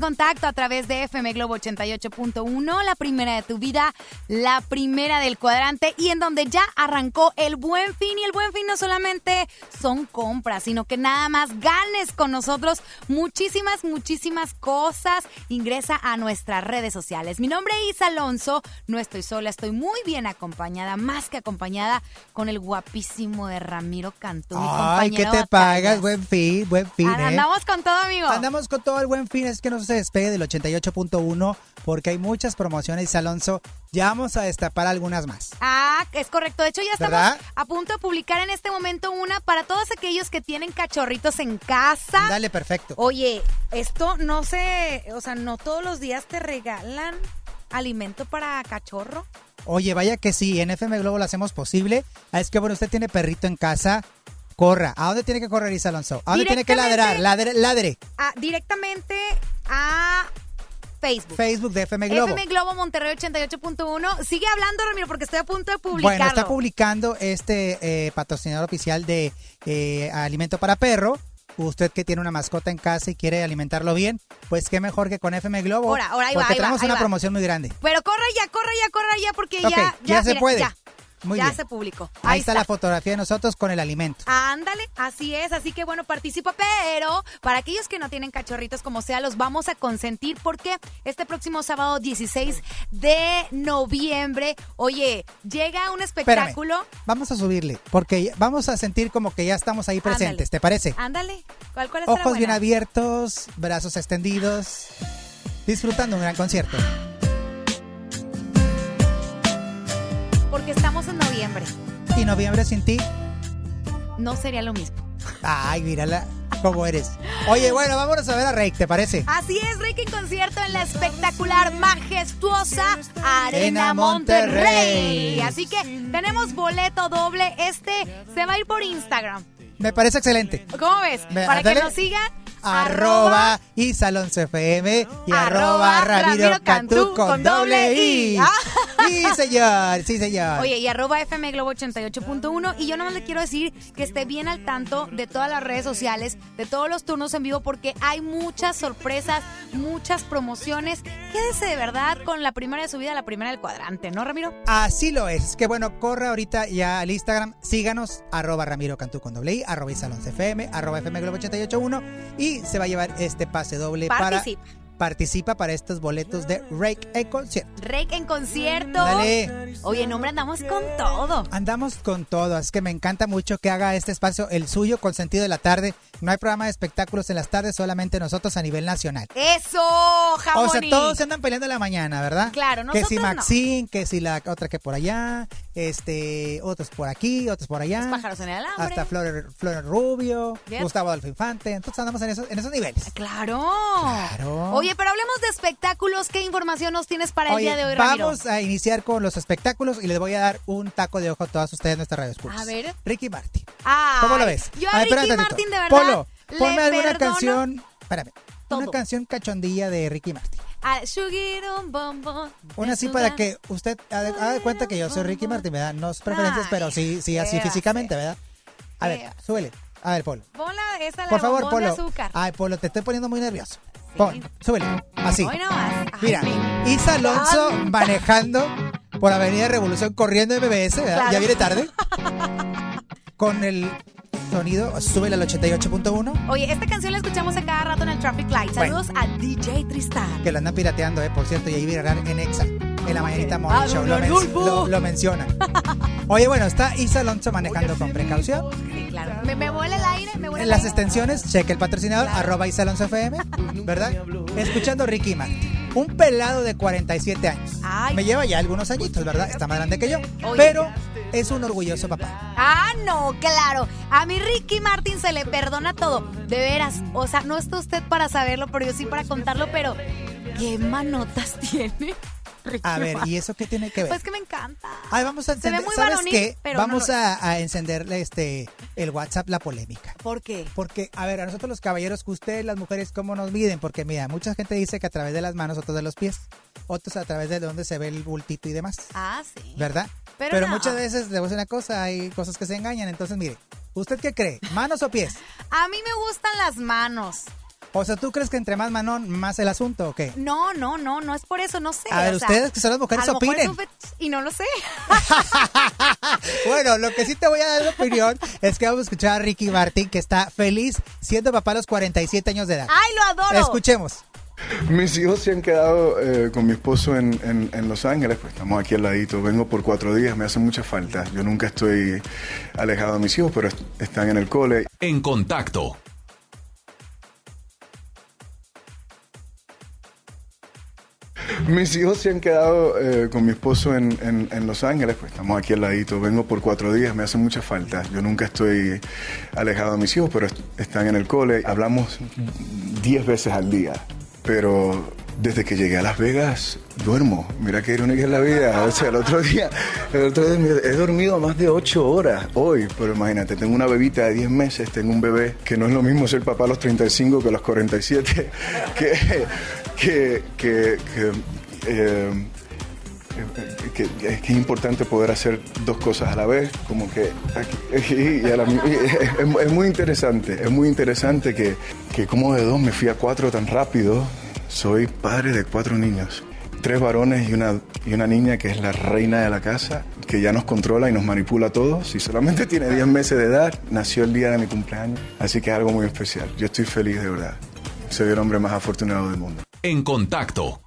en contacto a través de FM Globo 88.1, la primera de tu vida, la primera del cuadrante y en donde ya arrancó el buen fin y el buen fin no solamente son compras, sino que nada más ganes con nosotros muchísimas, muchísimas cosas. Ingresa a nuestras redes sociales. Mi nombre es Isa Alonso, no estoy sola, estoy muy bien acompañada, más que acompañada con el guapísimo de Ramiro Cantú. Ay, ¿qué te pagas? Buen fin, buen fin, ¿eh? Andamos con todo, amigo. Andamos con todo el buen fin, es que no se despegue del 88.1 porque hay muchas promociones, Alonso. Ya vamos a destapar algunas más. Ah, es correcto. De hecho, ya estamos ¿Verdad? a punto de publicar en este momento una para todos aquellos que tienen cachorritos en casa. Dale, perfecto. Oye, esto no se, o sea, no todos los días te regalan alimento para cachorro. Oye, vaya que sí, en FM Globo lo hacemos posible. Ah, Es que, bueno, usted tiene perrito en casa, corra. ¿A dónde tiene que correr, Isa Alonso? ¿A dónde tiene que ladrar? Ladre, ladre. Ah, directamente a Facebook. Facebook de FM Globo. FM Globo Monterrey 88.1. Sigue hablando, Ramiro, porque estoy a punto de publicarlo. Bueno, está publicando este eh, patrocinador oficial de eh, alimento para perro. Usted que tiene una mascota en casa y quiere alimentarlo bien, pues qué mejor que con FM Globo. Ahora, ahora, ahí va, porque va, tenemos ahí una va. promoción muy grande. Pero corre ya, corre ya, corre ya, porque ya, ya se mira, puede. Ya, Muy ya bien. se publicó. Ahí, está, la fotografía de nosotros con el alimento. Ándale, así es, así que bueno, participa, pero para aquellos que no tienen cachorritos como sea, los vamos a consentir porque este próximo sábado 16 de noviembre, oye, llega un Espérame, espectáculo. vamos a subirle, porque vamos a sentir como que ya estamos ahí presentes, Ándale. ¿te parece? Ándale, ¿cuál, cuál estará Ojos bien abiertos, brazos extendidos, disfrutando un gran concierto. Porque estamos en noviembre, Y noviembre sin ti, no sería lo mismo. ay, mírala cómo eres. Oye, bueno, vámonos a ver a Rake, ¿te parece? Así es, Ricky en concierto en la espectacular, majestuosa Arena Monterrey. Así que tenemos boleto doble. Este se va a ir por Instagram. Me parece excelente. ¿Cómo ves? Ve, Para que nos sigan. Arroba Isalonso FM y arroba Ramiro Cantú con doble I. Ah. Sí, señor, sí, señor. Oye, y arroba FM Globo 88.1. Y yo nomás le quiero decir que esté bien al tanto de todas las redes sociales, de todos los turnos en vivo, porque hay muchas sorpresas, muchas promociones. Quédese de verdad con la primera de su vida, la primera del cuadrante, ¿no, Ramiro? Así lo es. Que bueno, corre ahorita ya al Instagram. Síganos, arroba Ramiro Cantú con doble I, arroba Isalonso FM, arroba FM Globo 881. Y se va a llevar este pase doble Participa. para. Participa para estos boletos de Rake en concierto. Rake en concierto. Dale. Oye, no, hombre, andamos con todo. Andamos con todo, es que me encanta mucho que haga este espacio el suyo con sentido de la tarde. No hay programa de espectáculos en las tardes, solamente nosotros a nivel nacional. Eso, jamón. O sea, todos se andan peleando en la mañana, ¿verdad? Claro, Que si no. Maxine, que si la otra que por allá, este, otros por aquí, otros por allá. Los pájaros en el alambre. Hasta Flor, Flor Rubio. Gustavo Adolfo Infante. Entonces andamos en esos, en esos niveles. Claro. Claro. Oye, pero hablemos de espectáculos. ¿Qué información nos tienes para el Oye, día de hoy, Ramiro? vamos a iniciar con los espectáculos y les voy a dar un taco de ojo a todas ustedes, nuestras radioscuchas. A ver. Ricky Martin. Ay, ¿Cómo lo ves? Yo a, ver, Ricky. Martin, de verdad, Polo, ponme alguna perdono canción. Espérame. Una todo. canción cachondilla de Ricky Martin. A Sugirum Bombón. Una así para que usted haga de cuenta que yo soy Ricky Martin, ¿verdad? No es preferencias, Ay, pero sí, sí, así ¿qué físicamente, ¿verdad? A ¿Qué ver, súbele. A ver, Polo. Ponla esa, la Por favor, bombón de Polo. azúcar. Ay, Polo, te estoy poniendo muy nervioso. Pon, súbele. Así. Hoy. Ay, Mira, me- Isa Alonso manejando por Avenida Revolución corriendo en MBS, ¿verdad? Claro. Ya viene tarde. Con el sonido, súbele al 88.1. Oye, esta canción la escuchamos a cada rato en el Traffic Light. Bueno. Saludos a DJ Tristan. Que lo andan pirateando, ¿eh? Por cierto, y ahí viral en Exa. En la mañanita Morning Show. Lo, men- Rodolfo. lo, lo mencionan. Oye, bueno, está Isa Alonso manejando con precaución. Sí, claro. Me, me vuela el aire, me vuela En las aire. extensiones, cheque el patrocinador, arroba Isa Alonso FM, ¿verdad? Escuchando Ricky Martin. Un pelado de 47 años. Ay. Me lleva ya algunos añitos, ¿verdad? Está más grande que yo. Oye. Pero es un orgulloso papá. Ah, no, claro. A mi Ricky Martin se le perdona todo. De veras. O sea, no está usted para saberlo, pero yo sí para contarlo, pero ¿qué manotas tiene? Ricky A ver? ¿y eso qué tiene que ver? Pues que me encanta. Ay, vamos a ve encender. muy ¿Sabes varonil, qué? pero no Vamos lo a, a encenderle este el WhatsApp la polémica. ¿Por qué? Porque, a ver, a nosotros los caballeros, ustedes las mujeres, ¿cómo nos miden? Porque, mira, mucha gente dice que a través de las manos, otros de los pies, otros a través de donde se ve el bultito y demás, Ah, sí. ¿verdad? Pero no. muchas veces, le voy a decir una cosa, hay cosas que se engañan. Entonces, mire, ¿usted qué cree? ¿Manos o pies? A mí me gustan las manos. O sea, ¿tú crees que entre más manón, más el asunto o qué? No, no, no, no es por eso, no sé. A ver, o sea, ustedes que son las mujeres a lo mejor es opinen. y no lo sé. Bueno, lo que sí te voy a dar de opinión es que vamos a escuchar a Ricky Martin, que está feliz siendo papá a los 47 años de edad. ¡Ay, lo adoro! Escuchemos. Mis hijos se han quedado eh, con mi esposo en, en- en Los Ángeles, pues estamos aquí al ladito. Vengo por cuatro días, me hace mucha falta. Yo nunca estoy alejado de mis hijos, pero est- están en el cole. En contacto. Mis hijos se han quedado eh, con mi esposo en, en- en Los Ángeles, pues estamos aquí al ladito. Vengo por cuatro días, me hace mucha falta. Yo nunca estoy alejado de mis hijos, pero est- están en el cole. Hablamos diez veces al día, pero desde que llegué a Las Vegas duermo. Mira qué irónica es la vida. O sea, el otro día, el otro día he dormido más de ocho horas hoy, pero imagínate, tengo una bebita de 10 meses, tengo un bebé que no es lo mismo ser papá a los 35 que a los 47. Que, que, que, que, eh, que- que es importante poder hacer dos cosas a la vez, como que aquí- y- a la y es, es muy interesante, es muy interesante que, que como de dos me fui a cuatro tan rápido. Soy padre de cuatro niños, tres varones y una, y una niña que es la reina de la casa, que ya nos controla y nos manipula a todos. Y solamente tiene 10 meses de edad, nació el día de mi cumpleaños, así que es algo muy especial. Yo estoy feliz de verdad. Soy el hombre más afortunado del mundo. En contacto.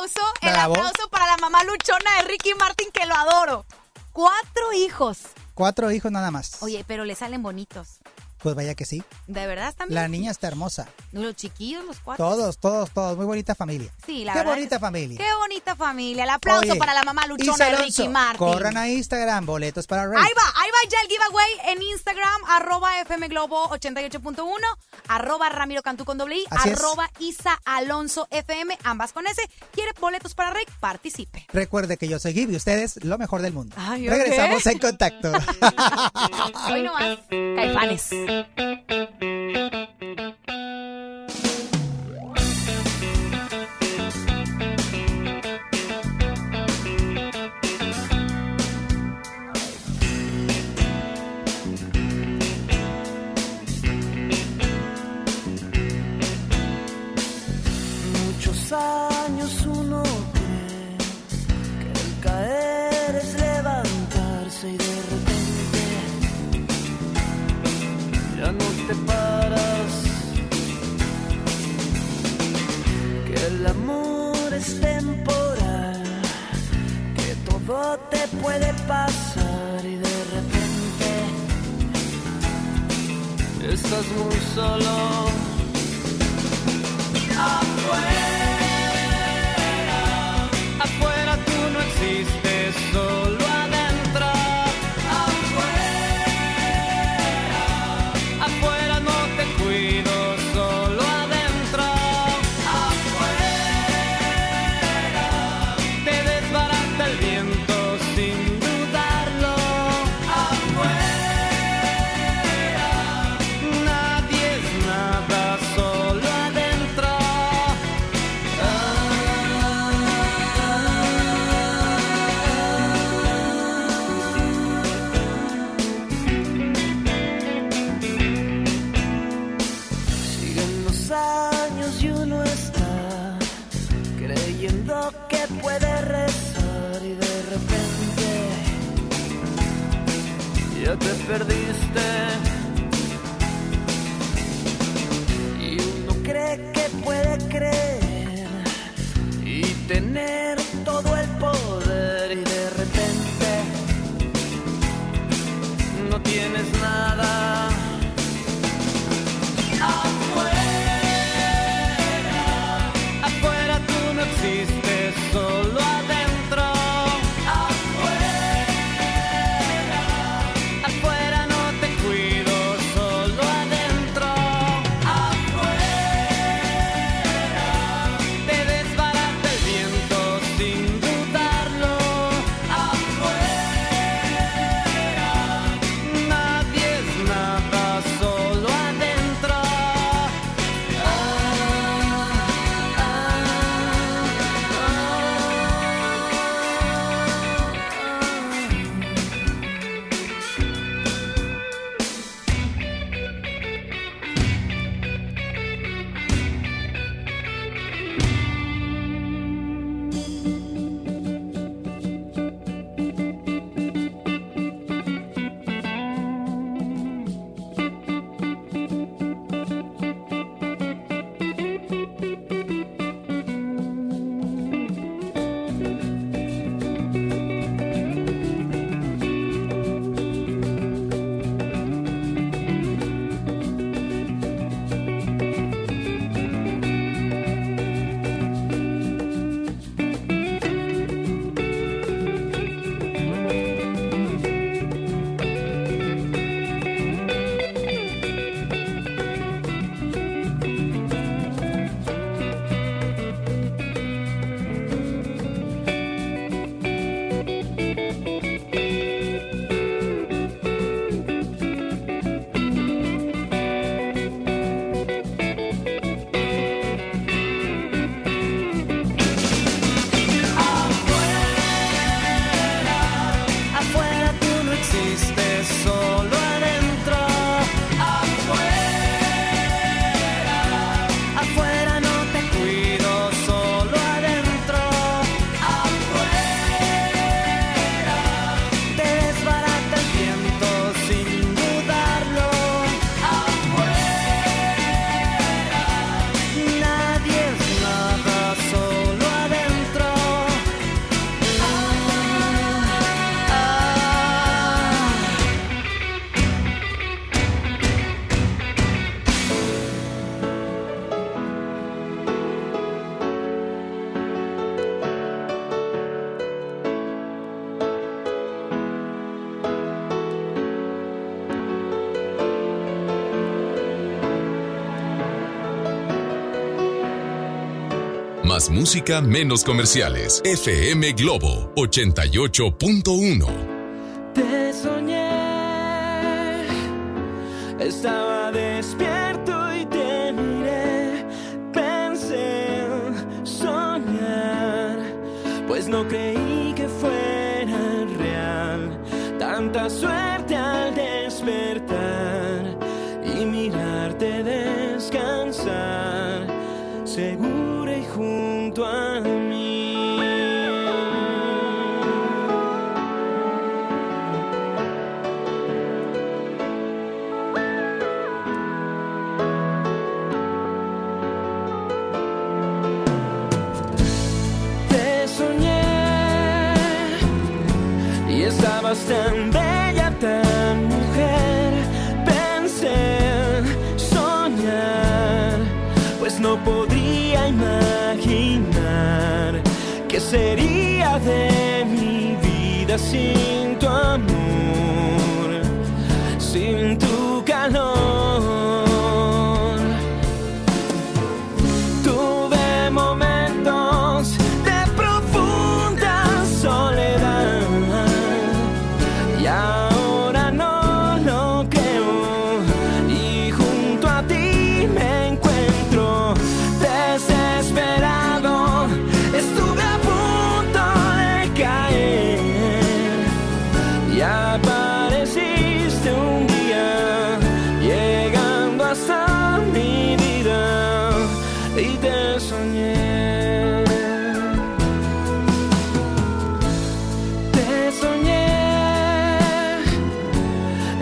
Aplauso, el aplauso para la mamá luchona de Ricky Martin, que lo adoro. Cuatro hijos. Cuatro hijos nada más. Oye, pero le salen bonitos. Pues vaya que sí. ¿De verdad bien? La niña está hermosa. Los chiquillos, los cuatro. Todos, todos, todos. Muy bonita familia. Sí, la Qué verdad bonita familia. Qué bonita familia. El aplauso Oye, para la mamá luchona de Ricky Martin. Corran a Instagram, boletos para Rey. Ahí va, ahí va ya el giveaway en Instagram, arroba FM Globo 88.1, arroba Ramiro Cantú con doble I, Así es. arroba Isa Alonso FM, ambas con ese. ¿Quiere boletos para Rick? Participe. Recuerde que yo soy Gib y ustedes lo mejor del mundo. Ay. Regresamos en contacto. Hoy nomás, caifanes. Muchos Música, menos comerciales. FM Globo 88.1. Te soñé, estaba despierto y te miré, pensé en soñar, pues no creí que fuera real, tanta suerte al despertar sería de mi vida sin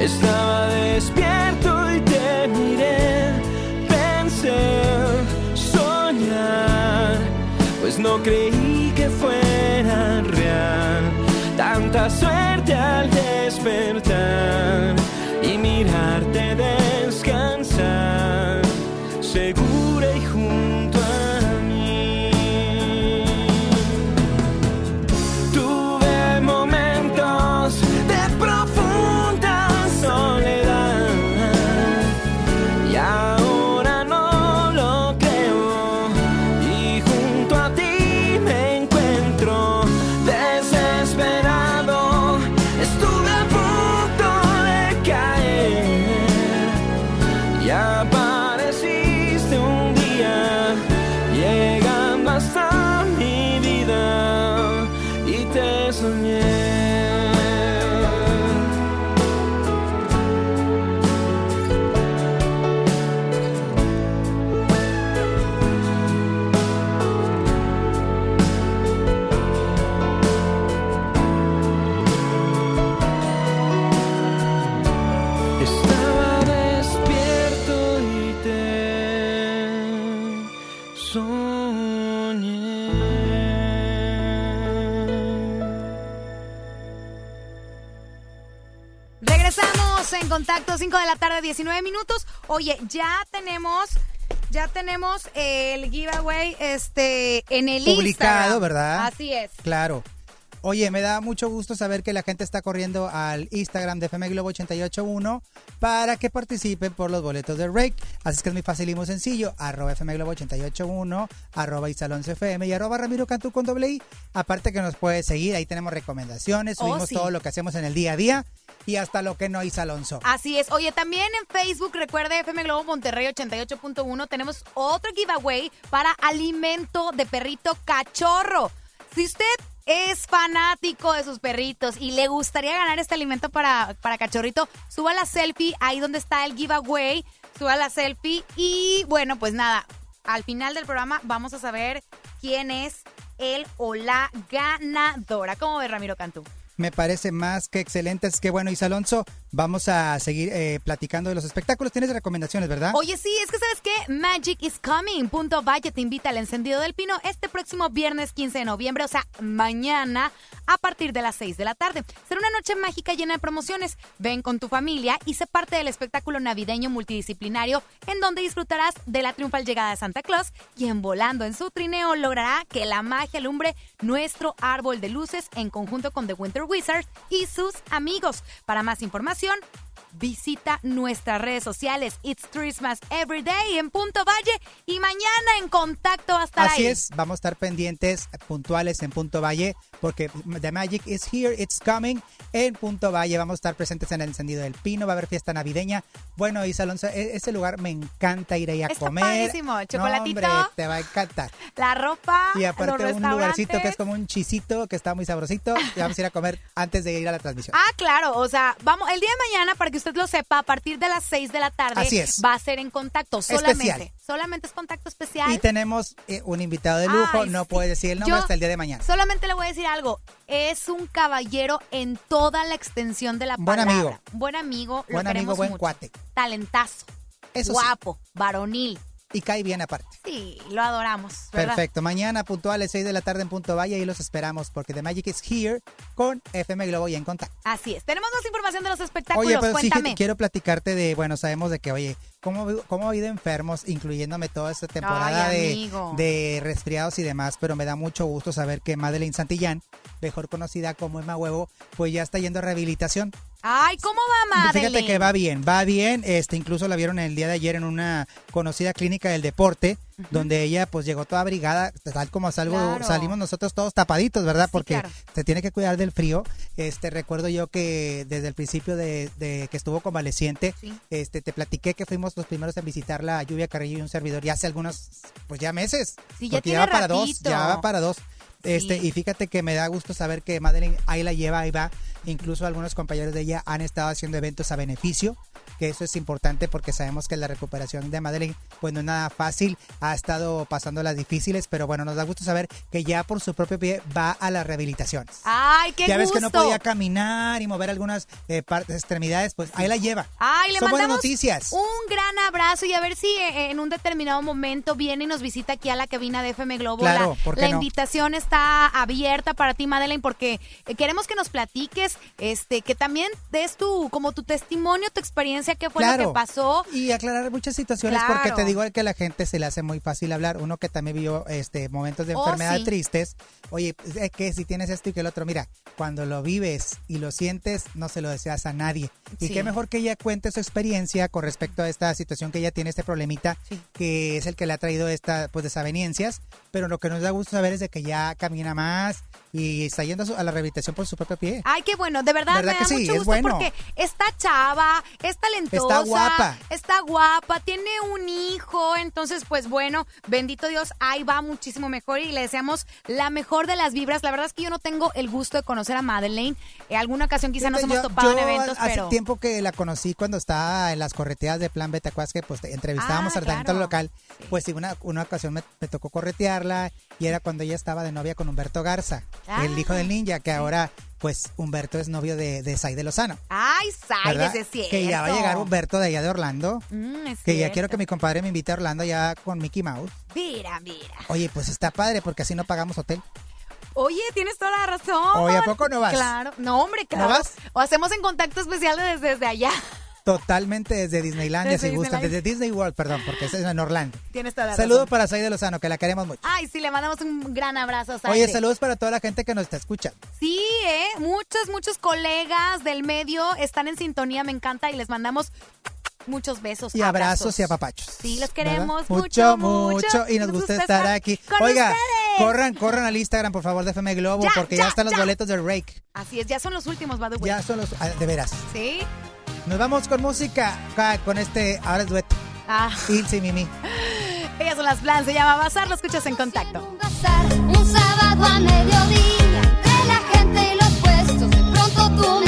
estaba despierto y te miré, pensé en soñar, pues no creí que fuera real, tanta suerte al despertar Contacto, 5 de la tarde, 19 minutos. Oye, ya tenemos, ya tenemos el giveaway este, en el Publicado, Instagram. ¿verdad? Así es. Claro. Oye, me da mucho gusto saber que la gente está corriendo al Instagram de FM Globo 881 para que participen por los boletos de Rake. Así es que es muy fácil y muy sencillo. Arroba FM Globo 881, arroba Isalonce FM y arroba Ramiro Cantú con doble I. Aparte que nos puedes seguir, ahí tenemos recomendaciones, Oh, subimos sí. todo lo que hacemos en el día a día y hasta lo que no hizo Alonso. Así es. Oye, también en Facebook, recuerde FM Globo Monterrey 88.1, tenemos otro giveaway para alimento de perrito cachorro. Si usted es fanático de sus perritos y le gustaría ganar este alimento para, para cachorrito, suba la selfie ahí donde está el giveaway, suba la selfie y bueno, pues nada, al final del programa vamos a saber quién es el o la ganadora. ¿Cómo ve Ramiro Cantú? Me parece más que excelente. Es que bueno, Isa Alonso, vamos a seguir eh, platicando de los espectáculos. Tienes recomendaciones, ¿verdad? Oye, sí, es que sabes qué, Magic is Coming. Punto Valle te invita al encendido del pino este próximo viernes 15 de noviembre, o sea, mañana a partir de las 6 de la tarde. Será una noche mágica llena de promociones. Ven con tu familia y sé parte del espectáculo navideño multidisciplinario en donde disfrutarás de la triunfal llegada de Santa Claus, quien volando en su trineo logrará que la magia alumbre nuestro árbol de luces en conjunto con The Winter Wizards y sus amigos. Para más información, visita nuestras redes sociales. It's Christmas Every Day en Punto Valle y mañana en contacto va a estar Así ahí. es, vamos a estar pendientes, puntuales en Punto Valle, porque The Magic is here, it's coming en Punto Valle. Vamos a estar presentes en el encendido del pino, va a haber fiesta navideña. Bueno, Isa Alonso, e- ese lugar me encanta ir ahí a Está comer. padrísimo, No, chocolatito. hombre, te va a encantar. La ropa, Y aparte los un lugarcito que es como un chisito que está muy sabrosito. Y vamos a ir a comer antes de ir a la transmisión. Ah, claro, o sea, vamos, el día de mañana, para que usted lo sepa, a partir de las 6 de la tarde Así es. va a ser en contacto solamente. Especial. Solamente es contacto especial. Y tenemos eh, un invitado de lujo, Ay, no sí. puede decir el nombre Yo hasta el día de mañana. Solamente le voy a decir algo. Es un caballero en toda la extensión de la Buen palabra. amigo. Buen amigo. lo Buen amigo, buen mucho. cuate. Talentazo. Eso sí. guapo. Varonil. Y cae bien aparte. Sí, lo adoramos. ¿verdad? Perfecto. Mañana puntuales 6 de la tarde en Punto Valle y los esperamos porque The Magic is here con FM Globo y en contacto. Así es. Tenemos más información de los espectáculos. Oye, pero sí Cuéntame. quiero platicarte de, bueno, sabemos de que, oye, ¿cómo, cómo ha habido enfermos, incluyéndome toda esta temporada Ay, de, de resfriados y demás, pero me da mucho gusto saber que Madeleine Santillán, mejor conocida como Emma Huevo, pues ya está yendo a rehabilitación. Ay, ¿cómo va, Madeleine? Fíjate que va bien, va bien. Este, incluso la vieron el día de ayer en una conocida clínica del deporte, donde ella pues llegó toda abrigada, tal como salgo, Claro. salimos nosotros todos tapaditos, ¿verdad? Sí, Porque claro. se tiene que cuidar del frío. Este, recuerdo yo que desde el principio de, de que estuvo convaleciente, Sí. este, te platiqué que fuimos los primeros en visitarla a Lluvia Carrillo y un servidor ya hace algunos, pues ya meses. Sí, ya porque tiene va para dos, ya va para dos. Este, Sí. y fíjate que me da gusto saber que Madeline ahí la lleva, ahí va. Incluso algunos compañeros de ella han estado haciendo eventos a beneficio, que eso es importante porque sabemos que la recuperación de Madeline, pues no es nada fácil, ha estado pasando las difíciles, pero bueno, nos da gusto saber que ya por su propio pie va a las rehabilitaciones. Ay, qué ya ves gusto. que no podía caminar y mover algunas eh, partes, extremidades, pues ahí la lleva. Ay, le Son buenas noticias. un gran abrazo y a ver si eh, en un determinado momento viene y nos visita aquí a la cabina de FM Globo. Claro, la ¿por qué la no? invitación está abierta para ti, Madeleine, porque eh, queremos que nos platiques, este, que también des tu, como tu testimonio, tu experiencia, qué fue lo que pasó. Y aclarar muchas situaciones Claro. porque te digo que a la gente se le hace muy fácil hablar. Uno que también vivió este momentos de Oh, enfermedad sí. tristes. Oye, pues, es que si tienes esto y que el otro, mira, cuando lo vives y lo sientes, no se lo deseas a nadie. Y Sí. qué mejor que ella cuente su experiencia con respecto a esta situación que ella tiene, este problemita, Sí. que es el que le ha traído esta, pues, desavenencias. Pero lo que nos da gusto saber es de que ya camina más y está yendo a, su- a la rehabilitación por su propio pie. Ay, qué bueno, de verdad, ¿Verdad me que da sí? mucho Es gusto bueno. porque está chava, es talentosa, Está guapa. está guapa, tiene un hijo, entonces pues bueno, bendito Dios, ahí va muchísimo mejor y le deseamos la mejor de las vibras. La verdad es que yo no tengo el gusto de conocer a Madeleine, en alguna ocasión quizá nos hemos yo- topado en yo eventos, hace pero tiempo que la conocí cuando estaba en las correteadas de Plan Beta que pues te- entrevistábamos Ah, al talento local. Pues sí, una, una ocasión me, me tocó y era cuando ella estaba de novia con Humberto Garza, Ah, el hijo del ninja, que ahora pues Humberto es novio de, de Saide Lozano. ay. Sáides, es cierto. Que ya va a llegar Humberto de allá de Orlando. Mm, es Que ya quiero que mi compadre me invite a Orlando ya con Mickey Mouse. Mira, mira. Oye, pues está padre porque así no pagamos hotel. Oye, tienes toda la razón. Oye, ¿a poco no vas? Claro. No, hombre, claro. vas? O hacemos en contacto especial desde, desde allá. Totalmente desde Disneylandia, Desde si gustan. Disneylandia. Desde Disney World, perdón, porque es en Orlando. Tienes toda la Saludos razón. para Saide Lozano, que la queremos mucho. Ay, sí, le mandamos un gran abrazo a Oye, Saide. saludos para toda la gente que nos está escuchando. Sí, ¿eh? Muchos, muchos colegas del medio están en sintonía, me encanta, y les mandamos muchos besos. Y abrazos y apapachos. Sí, los queremos mucho, mucho. Y nos gusta estar aquí. con Oiga, ustedes. corran, corran al Instagram, por favor, de FM Globo, Ya, porque ya, ya, están los ya. boletos del Rake. Así es, ya son los últimos, way. Ya son los. ah, De veras. Sí. Nos vamos con música, con este. Ahora es dueto. Ah, Ilse y Mimi. ellas son las plans, se llama Bazar, lo escuchas en contacto. Un bazar, un sábado a mediodía, entre la gente y los puestos, de pronto tú me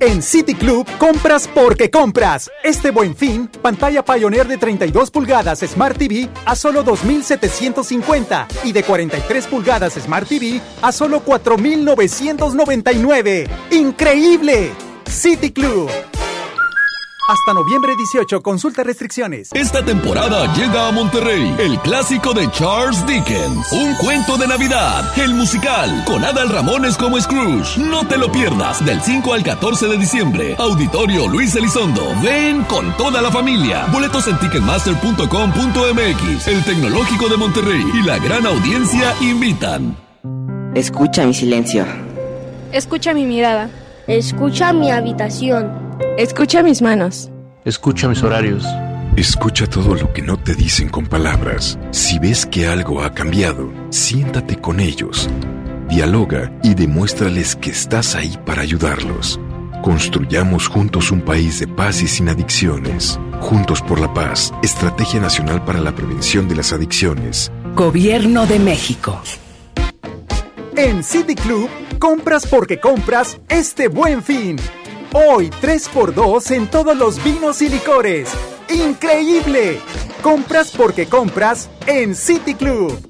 En City Club compras porque compras. Este buen fin, pantalla Pioneer de 32 pulgadas Smart TV a solo 2.750 y de 43 pulgadas Smart TV a solo 4.999. ¡Increíble! City Club. Hasta noviembre 18, consulta restricciones. Esta temporada llega a Monterrey el clásico de Charles Dickens, Un cuento de Navidad, el musical, con Adal Ramones como Scrooge. No te lo pierdas, del 5 al 14 de diciembre. Auditorio Luis Elizondo. Ven con toda la familia. Boletos en ticketmaster.com.mx. El Tecnológico de Monterrey y la gran audiencia invitan. Escucha mi silencio. Escucha mi mirada. Escucha mi habitación. Escucha mis manos. Escucha mis horarios. Escucha todo lo que no te dicen con palabras. Si ves que algo ha cambiado, siéntate con ellos. Dialoga y demuéstrales que estás ahí para ayudarlos. Construyamos juntos un país de paz y sin adicciones. Juntos por la paz, Estrategia Nacional para la Prevención de las Adicciones. Gobierno de México. En City Club, compras porque compras este buen fin. Hoy 3x2 en todos los vinos y licores. ¡Increíble! Compras porque compras en City Club.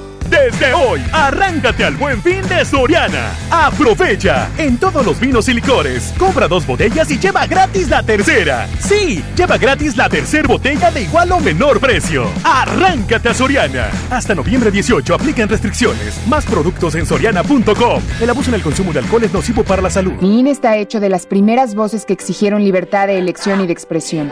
Desde hoy, arráncate al buen fin de Soriana. Aprovecha en todos los vinos y licores. Compra dos botellas y lleva gratis la tercera. Sí, lleva gratis la tercera botella de igual o menor precio. Arráncate a Soriana. Hasta noviembre 18 aplican restricciones. Más productos en soriana.com. El abuso en el consumo de alcohol es nocivo para la salud. Mi INE está hecho de las primeras voces que exigieron libertad de elección y de expresión.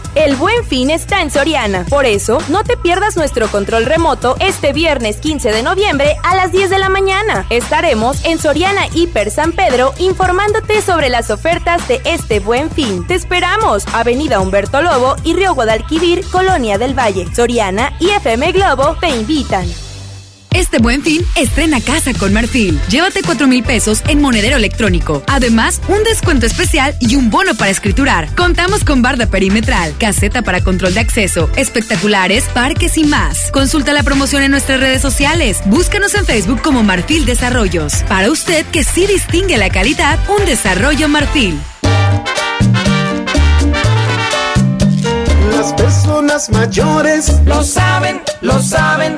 El buen fin está en Soriana. Por eso, no te pierdas nuestro control remoto este viernes 15 de noviembre a las 10 de la mañana. Estaremos en Soriana Hiper San Pedro informándote sobre las ofertas de este buen fin. Te esperamos. Avenida Humberto Lobo y Río Guadalquivir, Colonia del Valle. Soriana y FM Globo te invitan. Este buen fin, estrena casa con Marfil. Llévate 4 mil pesos en monedero electrónico. Además, un descuento especial y un bono para escriturar. Contamos con barda perimetral, caseta para control de acceso, espectaculares, parques y más. Consulta la promoción en nuestras redes sociales. Búscanos en Facebook como Marfil Desarrollos. Para usted que sí distingue la calidad, un desarrollo Marfil. Las personas mayores lo saben, lo saben.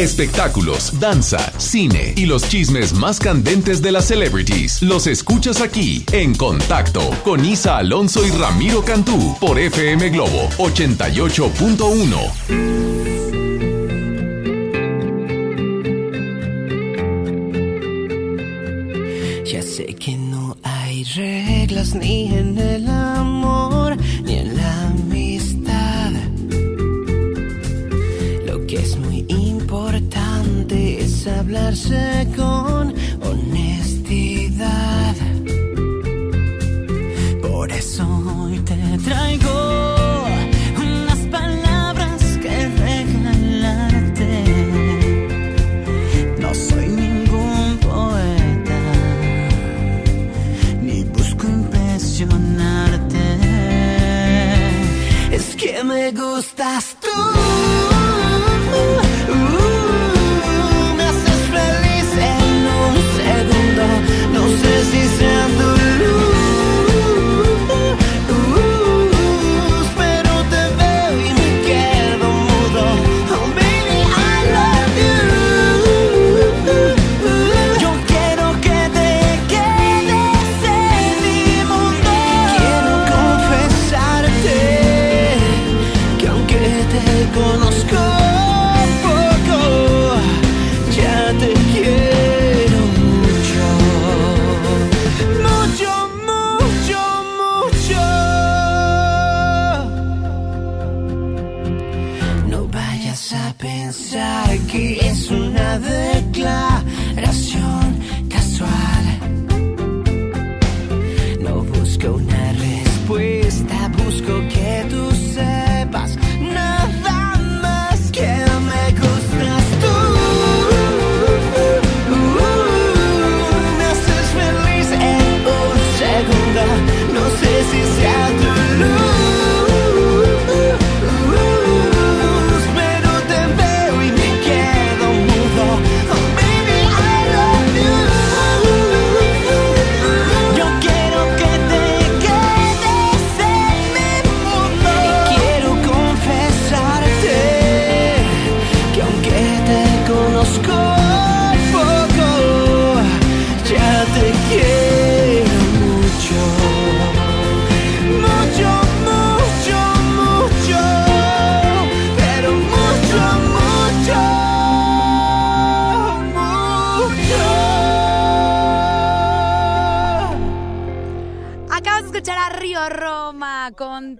Espectáculos, danza, cine y los chismes más candentes de las celebrities los escuchas aquí en Contacto con Isa Alonso y Ramiro Cantú por FM Globo 88.1. Ya sé que no hay reglas ni en el amor ni en la amistad. Lo que es muy hablarse con honestidad. Por eso hoy te traigo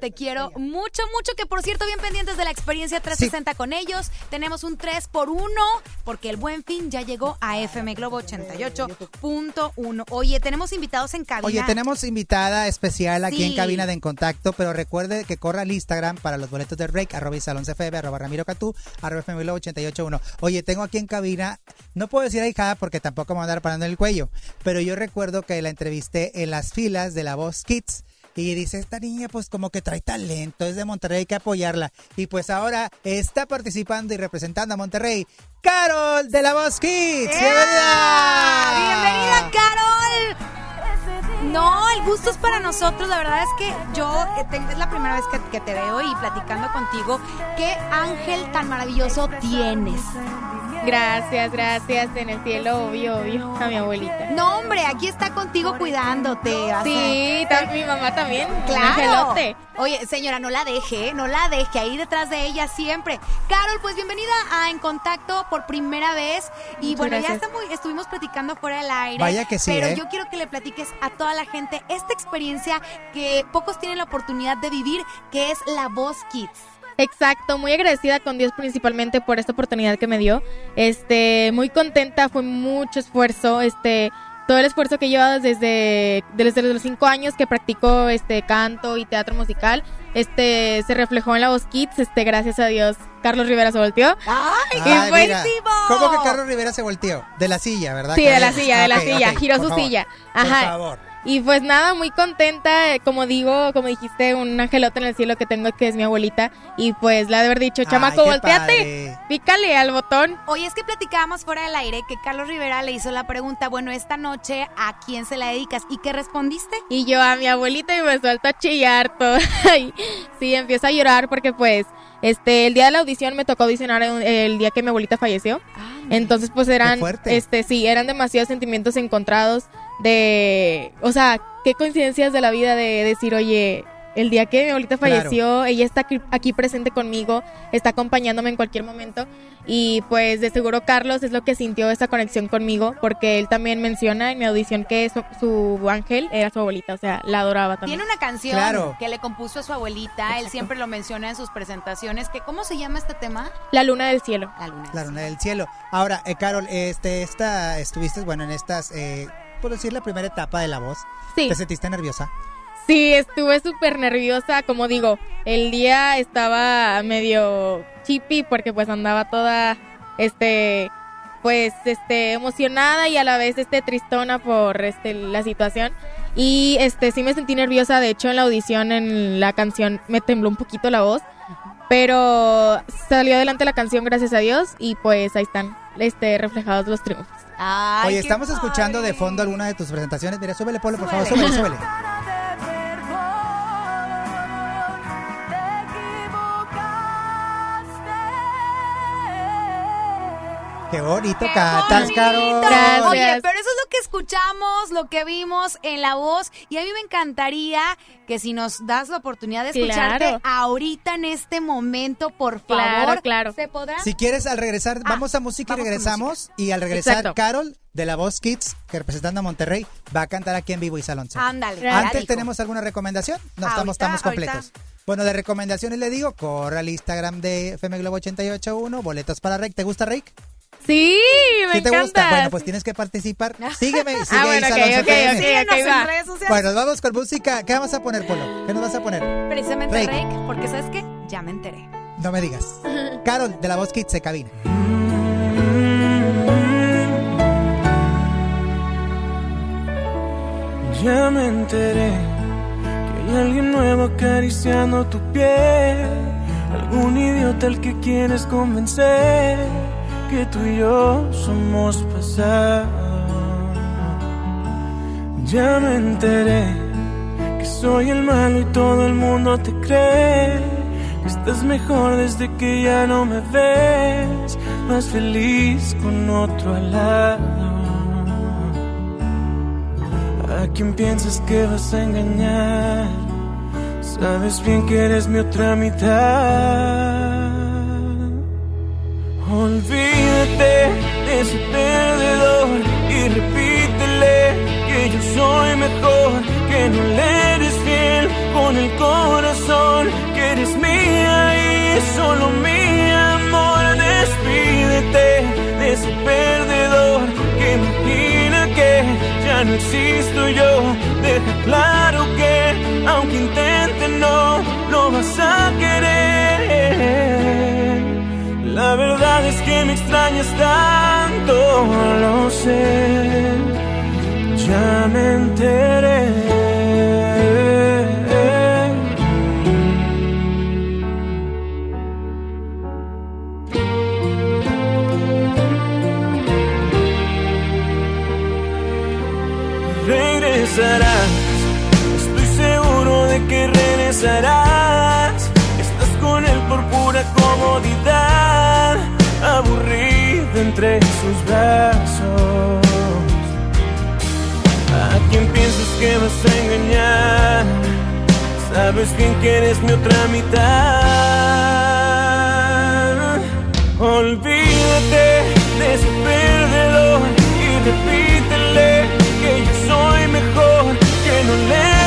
Te quiero mucho, mucho. Que por cierto, bien pendientes de la experiencia 360 con ellos. Tenemos un 3 por 1 porque el buen fin ya llegó a FM Globo 88.1. Oye, tenemos invitados en cabina. Oye, tenemos invitada especial aquí en Sí. cabina de En Contacto, pero recuerde que corra al Instagram para los boletos del break, arroba isalonsfb, arroba ramiro catú, arroba FM Globo 88.1. Oye, tengo aquí en cabina, no puedo decir ahijada porque tampoco me van a andar parando el cuello, pero yo recuerdo que la entrevisté en las filas de La Voz Kids. Y dice, esta niña pues como que trae talento, es de Monterrey, hay que apoyarla. Y pues ahora está participando y representando a Monterrey, Carol de La Voz Kids. ¡Bienvenida! ¡Bienvenida, Carol! No, el gusto es para nosotros. La verdad es que yo eh, es la primera vez que, que te veo y platicando contigo. ¿Qué ángel tan maravilloso tienes? Gracias, gracias. En el cielo, obvio, obvio, a mi abuelita. No, hombre, aquí está contigo cuidándote. a- Sí, mi mamá también. Claro. Oye, señora, no la deje, no la deje ahí detrás de ella siempre. Carol, pues bienvenida a En Contacto por primera vez. Y Muchas bueno, ya gracias. está muy- estuvimos platicando fuera del aire. Vaya que sí, Pero ¿eh? yo quiero que le platiques a toda la gente esta experiencia que pocos tienen la oportunidad de vivir, que es la Voz Kids. Exacto, muy agradecida con Dios principalmente por esta oportunidad que me dio. Este, muy contenta, fue mucho esfuerzo, este, todo el esfuerzo que he llevado desde, desde los cinco años que practico este canto y teatro musical, este, se reflejó en la voz Kids, este, gracias a Dios, Carlos Rivera se volteó. ¡Ay, mira. ¿Cómo que Carlos Rivera se volteó? De la silla, ¿verdad? Sí, de la silla, de la silla, giró por su favor, silla. Por Ajá. favor. Y pues nada, muy contenta, eh, como digo, como dijiste, un angelote en el cielo que tengo que es mi abuelita. Y pues le ha de haber dicho, chamaco, volteate, padre. pícale al botón. Oye, es que platicábamos fuera del aire que Carlos Rivera le hizo la pregunta, bueno, esta noche, ¿a quién se la dedicas? ¿Y qué respondiste? Y yo a mi abuelita y me suelto a chillar todo. Sí, empiezo a llorar porque pues este el día de la audición me tocó audicionar el, día que mi abuelita falleció. Entonces pues eran fuerte. este sí, eran demasiados sentimientos encontrados de, o sea, qué coincidencias de la vida de decir, "Oye, el día que mi abuelita Claro. falleció, ella está aquí, aquí presente conmigo, está acompañándome en cualquier momento y pues de seguro Carlos es lo que sintió esa conexión conmigo porque él también menciona en mi audición que su, su ángel era su abuelita, o sea, la adoraba también. Tiene una canción Claro. que le compuso a su abuelita, él siempre lo menciona en sus presentaciones, que ¿cómo se llama este tema? La luna del cielo. La luna. La luna del cielo. Ahora, eh, Carol, este, esta, estuviste, bueno, en estas, eh, por decir, la primera etapa de la voz. Sí. ¿Te sentiste nerviosa? Sí, estuve súper nerviosa, como digo, el día estaba medio chippy porque pues andaba toda, este, pues, este, emocionada y a la vez, este, tristona por, este, la situación. Y, este, sí me sentí nerviosa, de hecho, en la audición, en la canción, me tembló un poquito la voz, pero salió adelante la canción, gracias a Dios, y pues ahí están, este, reflejados los triunfos. Oye, estamos escuchando de fondo alguna de tus presentaciones. Mira, súbele, Polo, por favor, súbele, súbele. Qué bonito cantas, Carol. Oye, pero eso es lo que escuchamos, lo que vimos en la voz. Y a mí me encantaría que si nos das la oportunidad de escucharte Claro. ahorita en este momento, por favor. Claro, claro. ¿Se podrá? Si quieres, al regresar, vamos a música y Ah, vamos regresamos. Y al regresar, Exacto. Carol, de la Voz Kids, que representando a Monterrey, va a cantar aquí en vivo y Salón. Ándale. Antes dijo. tenemos alguna recomendación. No estamos, Ahorita, estamos completos. Bueno, de recomendaciones le digo, corre al Instagram de FM Globo 881, boletos para Rake. ¿Te gusta Rake? Sí, me ¿Sí te encanta. gusta? Bueno, pues tienes que participar. Sígueme, sigue Ah, bueno, Isa ok, Alonso ok, FM. ok, ok, Síguenos en redes sociales. Bueno, vamos con música. ¿Qué vamos a poner, Polo? ¿Qué nos vas a poner? Precisamente Rake. Rake, porque ¿sabes qué? Ya me enteré. No me digas. Carol, de la Voz Kids se cabina. Ya me enteré que hay alguien nuevo acariciando tu piel. Algún idiota al que quieres convencer que tú y yo somos pasado. Ya me enteré que soy el malo y todo el mundo te cree. Que estás mejor desde que ya no me ves. Más feliz con otro al lado. ¿A quién piensas que vas a engañar? Sabes bien que eres mi otra mitad. Olvídate de ese perdedor y repítele que yo soy mejor, que no le eres fiel con el corazón, que eres mía y solo mi amor. Despídete de ese perdedor que imagina que ya no existo yo. Deja claro que aunque intente no lo vas a querer. La verdad es que me extrañas tanto, lo sé. Ya me enteré. Regresarás, estoy seguro de que regresarás. Aburrido entre sus brazos. ¿A quién piensas que vas a engañar? Sabes bien que eres mi otra mitad. Olvídate de ese perdedor y repítele que yo soy mejor, que no le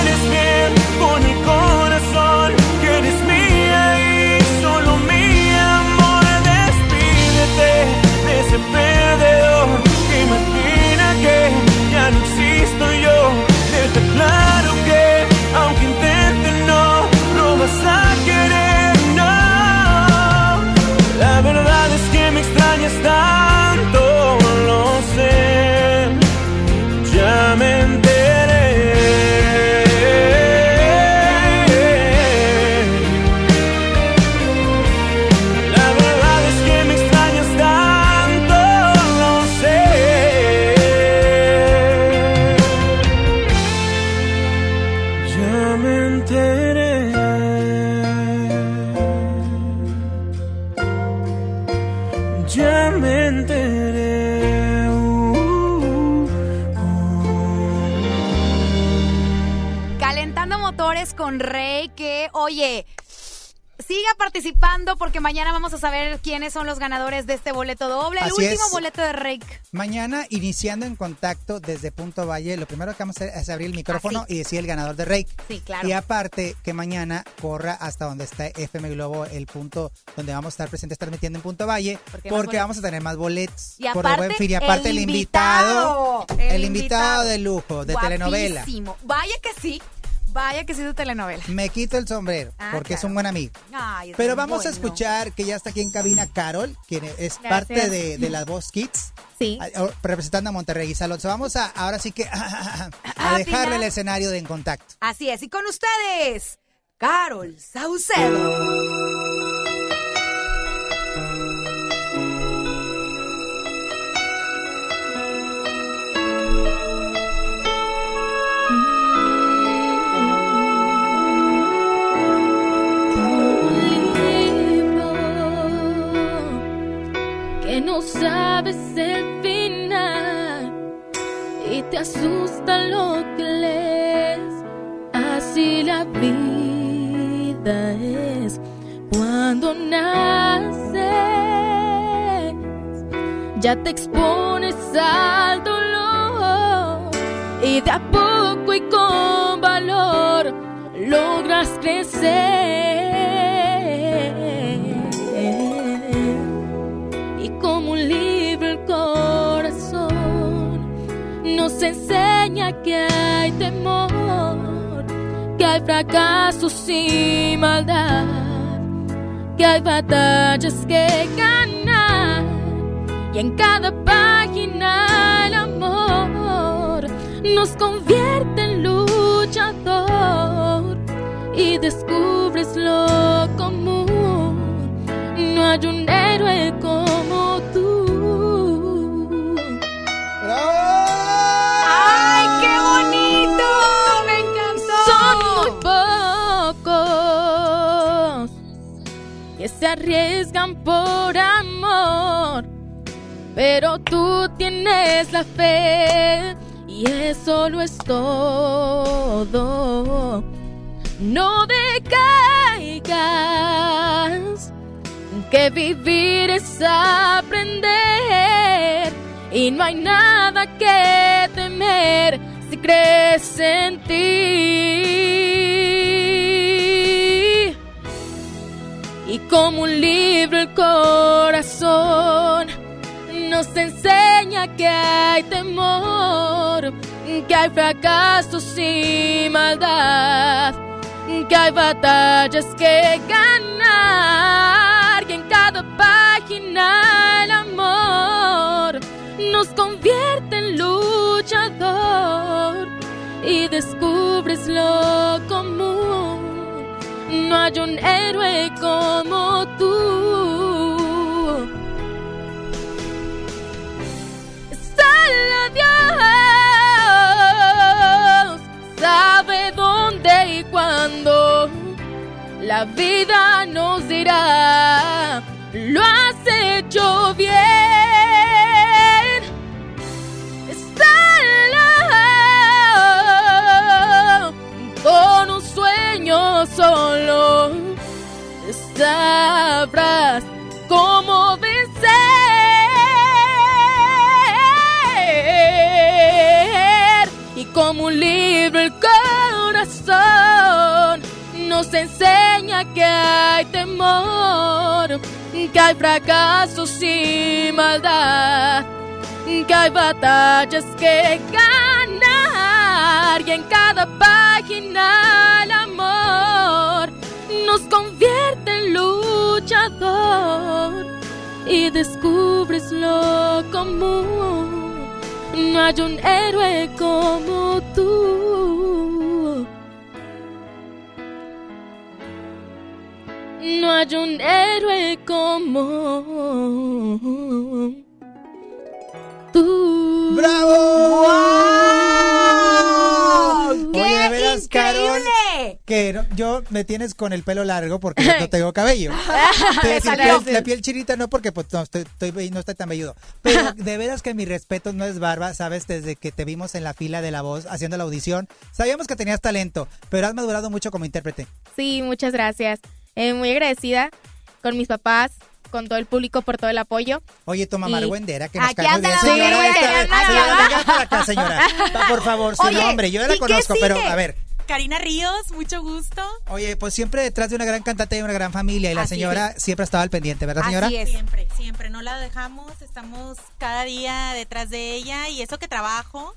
no. Participando porque mañana vamos a saber quiénes son los ganadores de este boleto doble, el Así último es. boleto de Rey. Mañana, iniciando en contacto desde Punto Valle, lo primero que vamos a hacer es abrir el micrófono y decir el ganador de Rake. Sí, claro. Y aparte, que mañana corra hasta donde está FM Globo, el punto donde vamos a estar presentes transmitiendo en Punto Valle, Porque porque, vamos a tener más boletos. Y por el aparte, buen fin. Y aparte, el el invitado, invitado, el el invitado de lujo, de telenovela. Vaya que sí, vaya que sí de telenovela. Me quito el sombrero, Ah, porque es un buen amigo. Ay, Pero vamos a escuchar que ya está aquí en cabina Carol, quien es Gracias. parte de, de la Voz Kids. Sí. a- a- Representando a Monterrey y Alonso. Vamos a, ahora sí que, a Ah, dejarle Pilar. el escenario de En Contacto. Así es, y con ustedes, Carol Saucedo. Asusta lo que lees. Así la vida es cuando naces, ya te expones al dolor y de a poco y con valor logras crecer y como un libro el nos enseña que hay temor, que hay fracasos y maldad, que hay batallas que ganar y en cada página el amor nos convierte en luchador y descubres lo común. No hay un héroe como se arriesgan por amor, pero tú tienes la fe y eso lo es todo. No decaigas, que vivir es aprender y no hay nada que temer si crees en ti. Como un libro el corazón nos enseña que hay temor, que hay fracasos y maldad, que hay batallas que ganar y en cada página el amor nos convierte en luchador y descubres lo común. No hay un héroe como tú. Solo Dios sabe dónde y cuándo la vida nos dirá, lo has hecho bien. Sabrás cómo vencer y como un libro el corazón nos enseña que hay temor, que hay fracasos y maldad, que hay batallas que ganar y en cada página amor nos convierte en luchador y descubres lo común. No hay un héroe como tú. No hay un héroe como tú. ¡Bravo! ¡Qué Oye, de veras, Carol! Que no- yo me tienes con el pelo largo porque yo no tengo cabello. Te decir, Exacto. piel- la piel chinita no porque pues no estoy, estoy- no estoy tan velludo. Pero de veras que mi respeto no es barba, sabes, desde que te vimos en la fila de la voz haciendo la audición, sabíamos que tenías talento, pero has madurado mucho como intérprete. Sí, muchas gracias. Eh, muy agradecida con mis papás, con todo el público por todo el apoyo. Oye, tu mamá Y- argüendera, que nos Aquí cae muy bien, la señora. la venga para acá, señora. Por favor, su Oye, nombre. Yo ya la ¿y qué conozco, pero a ver. Karina Ríos, mucho gusto. Oye, pues siempre detrás de una gran cantante hay una gran familia y la Así señora es. siempre estaba al pendiente, ¿verdad, señora? Siempre, siempre, no la dejamos, estamos cada día detrás de ella y eso que trabajo,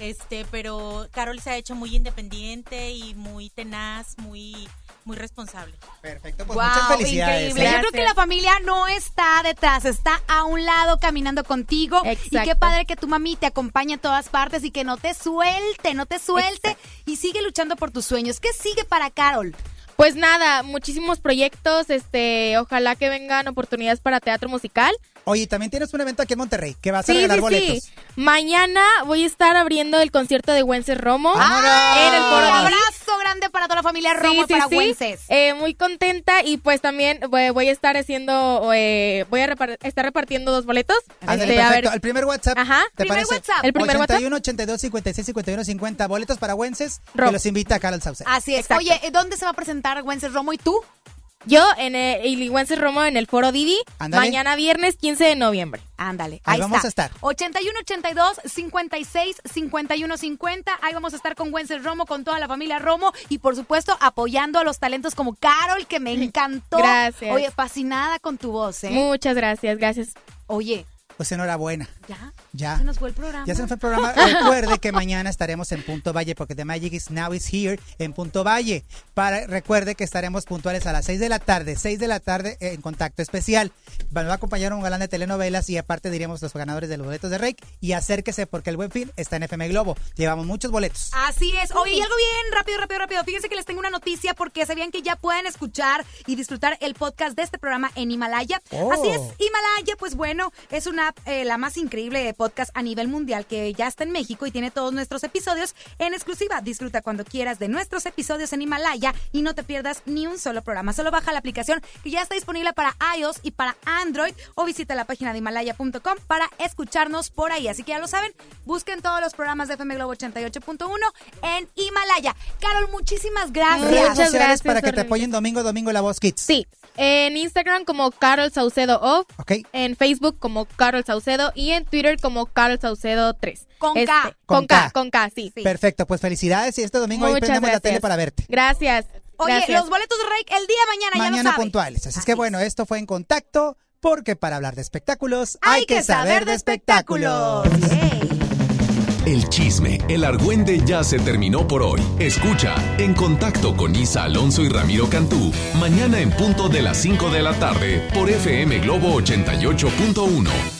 este, pero Carol se ha hecho muy independiente y muy tenaz, muy, muy responsable. Perfecto, Wow, increíble. Yo creo que la familia no está detrás, está a un lado caminando contigo. Y qué padre que tu mami te acompañe a todas partes y que no te suelte, no te suelte y sigue luchando por tus sueños. ¿Qué sigue para Carol? Pues nada, muchísimos proyectos, este, ojalá que vengan oportunidades para teatro musical. Oye, también tienes un evento aquí en Monterrey que vas a Sí, regalar sí, boletos. sí. Mañana voy a estar abriendo el concierto de Wences Romo ¡Vámonos! en el Foro Un abrazo grande para toda la familia Romo Sí, y sí, para sí. Wences. Eh, muy contenta y pues también voy, voy a estar haciendo, eh, voy a repar- estar repartiendo dos boletos. Este, a ver, El primer WhatsApp. Ajá. ¿Te Primer parece? WhatsApp. El primer 81 82 56 51 50 boletos para Wences que Romo. los invita a Carol Sauce. Así es. Exacto. Oye, ¿eh, ¿dónde se va a presentar Wences Romo y tú? Yo en el y Wences Romo en el Foro Didi, Ándale. mañana viernes 15 de noviembre. Ándale, Ahí ahí, vamos está. a estar. 81 82 56 51 50. Ahí vamos a estar con Wences Romo, con toda la familia Romo y por supuesto apoyando a los talentos como Carol, que me encantó. Gracias. Oye, fascinada con tu voz, ¿eh? Muchas gracias, gracias. Oye, Pues enhorabuena. ¿Ya? Ya. Se nos fue el programa. Ya se nos fue el programa. Recuerde que mañana estaremos en Punto Valle porque The Magic is Now is Here en Punto Valle. Para, recuerde que estaremos puntuales a las 6 de la tarde, 6 de la tarde eh, en contacto especial. Nos va a acompañar un galán de telenovelas y aparte diremos los ganadores de los boletos de Rake. Y acérquese porque el buen fin está en FM Globo. Llevamos muchos boletos. Así es. Oye, y algo bien rápido, rápido, rápido. Fíjense que les tengo una noticia porque sabían que ya pueden escuchar y disfrutar el podcast de este programa en Himalaya. Oh. Así es, Himalaya, pues bueno, es una app, eh, la más increíble de podcast a nivel mundial que ya está en México y tiene todos nuestros episodios en exclusiva. Disfruta cuando quieras de nuestros episodios en Himalaya y no te pierdas ni un solo programa. Solo baja la aplicación que ya está disponible para iOS y para Android o visita la página de himalaya.com para escucharnos por ahí. Así que ya lo saben, busquen todos los programas de FM Globo 88.1 en Himalaya. Carol, muchísimas gracias. Redes sociales gracias, para que te apoyen domingo, domingo La Voz Kids. Sí, en Instagram como Carol Saucedo Off, Ok. en Facebook como Carol Saucedo y en Twitter como Carol Saucedo 3. Con K. Con, K. K. con K, sí. Perfecto, pues felicidades y este domingo ahí Muchas prendemos la tele para verte. Gracias. Oye, gracias. los boletos de Rake el día de mañana, ya Mañana lo saben. puntuales. Así, es que bueno, esto fue en contacto porque para hablar de espectáculos Hay que saber de espectáculos. El chisme, el argüende ya se terminó por hoy. Escucha En Contacto con Isa Alonso y Ramiro Cantú, mañana en punto de las 5 de la tarde por FM Globo 88.1.